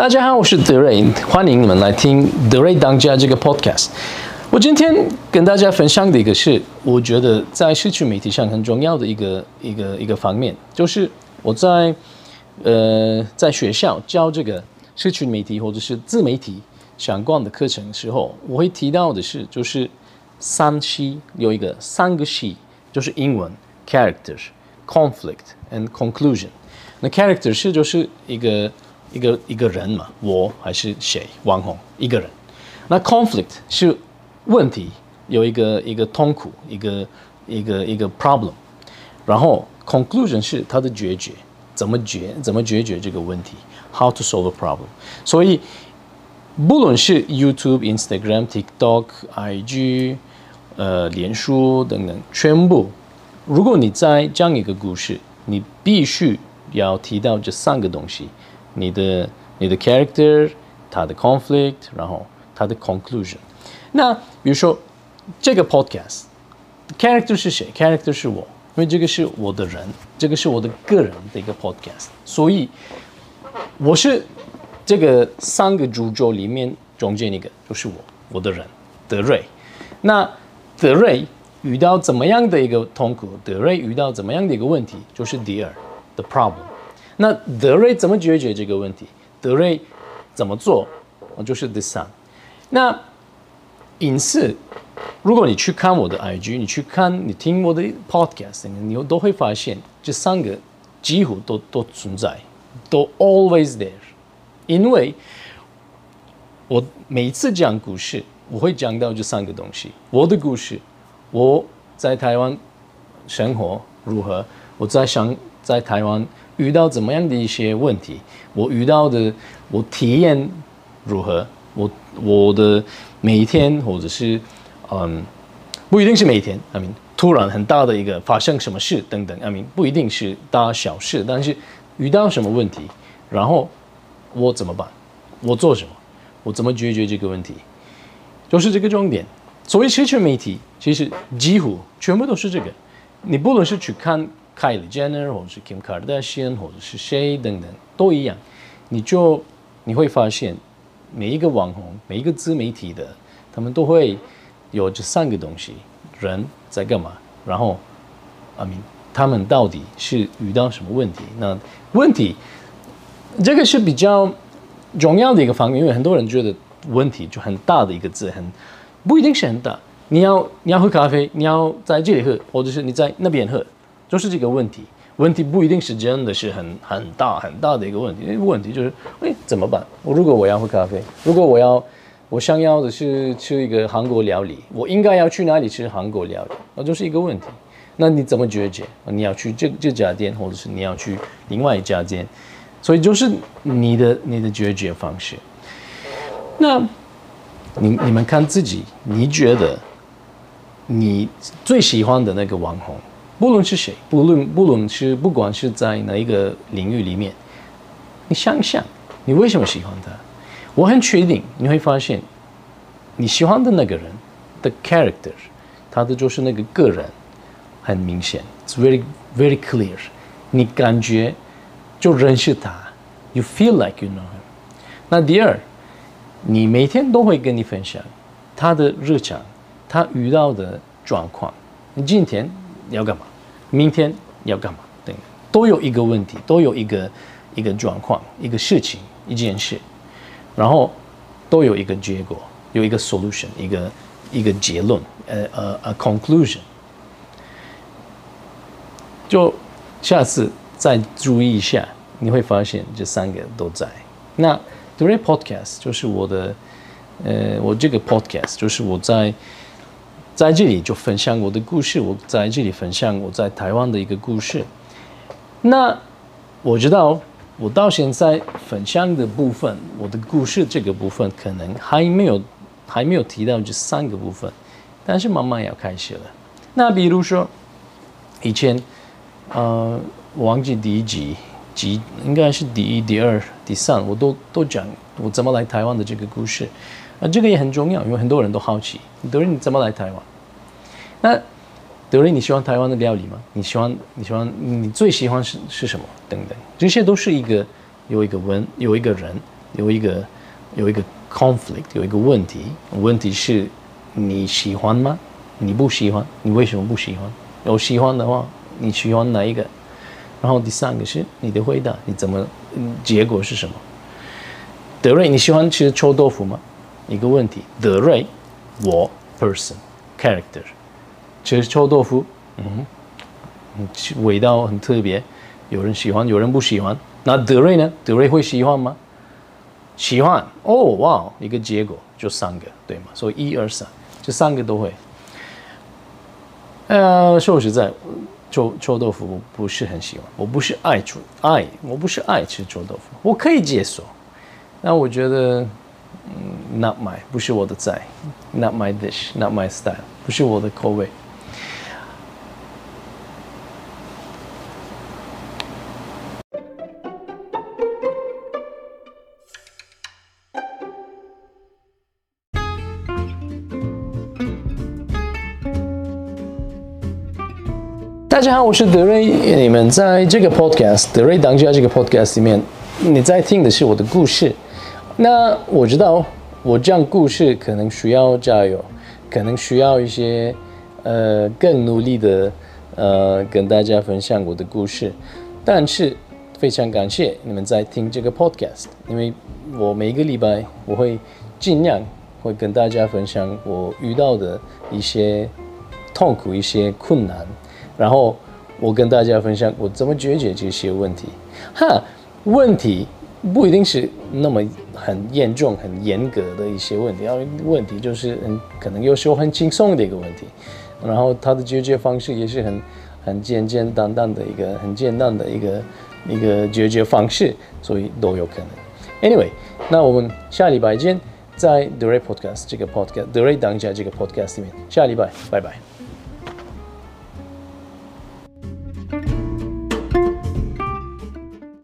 大家好，我是德瑞，欢迎你们来听德瑞当家这个 podcast。我今天跟大家分享的一个是，我觉得在社区媒体上很重要的一个一个一个方面，就是我在呃在学校教这个社区媒体或者是自媒体相关的课程的时候，我会提到的是，就是三 C 有一个三个 C，就是英文 characters、conflict and conclusion。那 character 是就是一个一个一个人嘛，我还是谁，网红一个人。那 conflict 是问题，有一个一个痛苦，一个一个一个 problem。然后 conclusion 是它的决绝，怎么决怎么解决这个问题，how to solve a problem。所以不论是 YouTube、Instagram、TikTok、IG、呃脸书等等，全部，如果你在讲一个故事，你必须要提到这三个东西：你的你的 character，它的 conflict，然后它的 conclusion。那比如说这个 podcast，character 是谁？character 是我，因为这个是我的人，这个是我的个人的一个 podcast，所以我是这个三个主轴里面中间一个，就是我，我的人，德瑞。那德瑞遇到怎么样的一个痛苦？德瑞遇到怎么样的一个问题？就是第二，the problem。那德瑞怎么解决这个问题？德瑞怎么做？就是 the sun。那隐私，如果你去看我的 IG，你去看你听我的 podcast，你都会发现这三个几乎都都存在，都 always there。因为我每次讲故事，我会讲到这三个东西：我的故事，我在台湾生活如何，我在想在台湾遇到怎么样的一些问题，我遇到的我体验如何，我我的每一天或者是嗯，不一定是每一天，I mean 突然很大的一个发生什么事等等，I mean 不一定是大小事，但是遇到什么问题，然后我怎么办？我做什么？我怎么解决这个问题？就是这个重点。所谓社群媒体，其实几乎全部都是这个。你不论是去看 Kylie Jenner，或者是 Kim Kardashian，或者是谁等等，都一样。你就你会发现，每一个网红，每一个自媒体的，他们都会有这三个东西：人在干嘛，然后，I mean，他们到底是遇到什么问题？那问题，这个是比较重要的一个方面，因为很多人觉得问题就很大的一个字，很不一定是很大。你要你要喝咖啡，你要在这里喝，或者是你在那边喝，就是这个问题。问题不一定是真的是很很大很大的一个问题。问题就是，哎，怎么办？我如果我要喝咖啡，如果我要我想要的是吃一个韩国料理，我应该要去哪里吃韩国料理？那就是一个问题。那你怎么解决？你要去这这家店，或者是你要去另外一家店？所以就是你的你的解决方式。那你你们看自己，你觉得你最喜欢的那个网红，不论是谁，不论不论是不管是在哪一个领域里面，你想想，你为什么喜欢他？我很确定你会发现，你喜欢的那个人的 character，他的就是那个个人，很明显，it's very very clear，你感觉就认识他，you feel like you know him。那第二，你每天都会跟你分享他的日常，他遇到的状况，你今天要干嘛？明天要干嘛？等都有一个问题，都有一个一个状况，一个事情，一件事，然后都有一个结果，有一个 solution，一个一个结论，呃呃呃 conclusion。就下次再注意一下，你会发现这三个都在。那 The Ray Podcast 就是我的，呃，我这个 Podcast 就是我在在这里就分享我的故事，我在这里分享我在台湾的一个故事。那我知道我到现在分享的部分，我的故事这个部分可能还没有还没有提到这三个部分，但是慢慢要开始了。那比如说以前。呃，我忘记第一集，集应该是第一、第二、第三，我都都讲我怎么来台湾的这个故事。啊，这个也很重要，因为很多人都好奇，德瑞你怎么来台湾？那德瑞你喜欢台湾的料理吗？你喜欢你喜欢你最喜欢是是什么？等等，这些都是一个有一个文有一个人有一个有一个 conflict，有一个问题，问题是你喜欢吗？你不喜欢，你为什么不喜欢？有喜欢的话，你喜欢哪一个？然后第三个是你的回答，你怎么，结果是什么？德瑞，你喜欢吃臭豆腐吗？一个问题。德瑞，我 person character，吃臭豆腐，嗯，味道很特别，有人喜欢，有人不喜欢。那德瑞呢？德瑞会喜欢吗？喜欢。哦，哇，一个结果就三个，对吗？所以一二三，这三个都会。呃，说实在，臭臭豆腐我不是很喜欢，我不是爱吃爱，我不是爱吃臭豆腐，我可以接受，那我觉得，嗯，not my，不是我的菜，not my dish，not my style，不是我的口味。大家好，我是德瑞。你们在这个 podcast《德瑞当家》这个 podcast 里面，你在听的是我的故事。那我知道，我讲故事可能需要加油，可能需要一些呃更努力的呃跟大家分享我的故事。但是非常感谢你们在听这个 podcast，因为我每一个礼拜我会尽量会跟大家分享我遇到的一些痛苦、一些困难。然后我跟大家分享我怎么解决这些问题。哈，问题不一定是那么很严重、很严格的一些问题，然后问题就是很可能有时候很轻松的一个问题。然后它的解决方式也是很很简简单单的一个很简单的一个一个解决方式，所以都有可能。Anyway，那我们下礼拜见，在 The Ray Podcast 这个 Podcast The Ray 当家这个 Podcast 里面，下礼拜拜拜。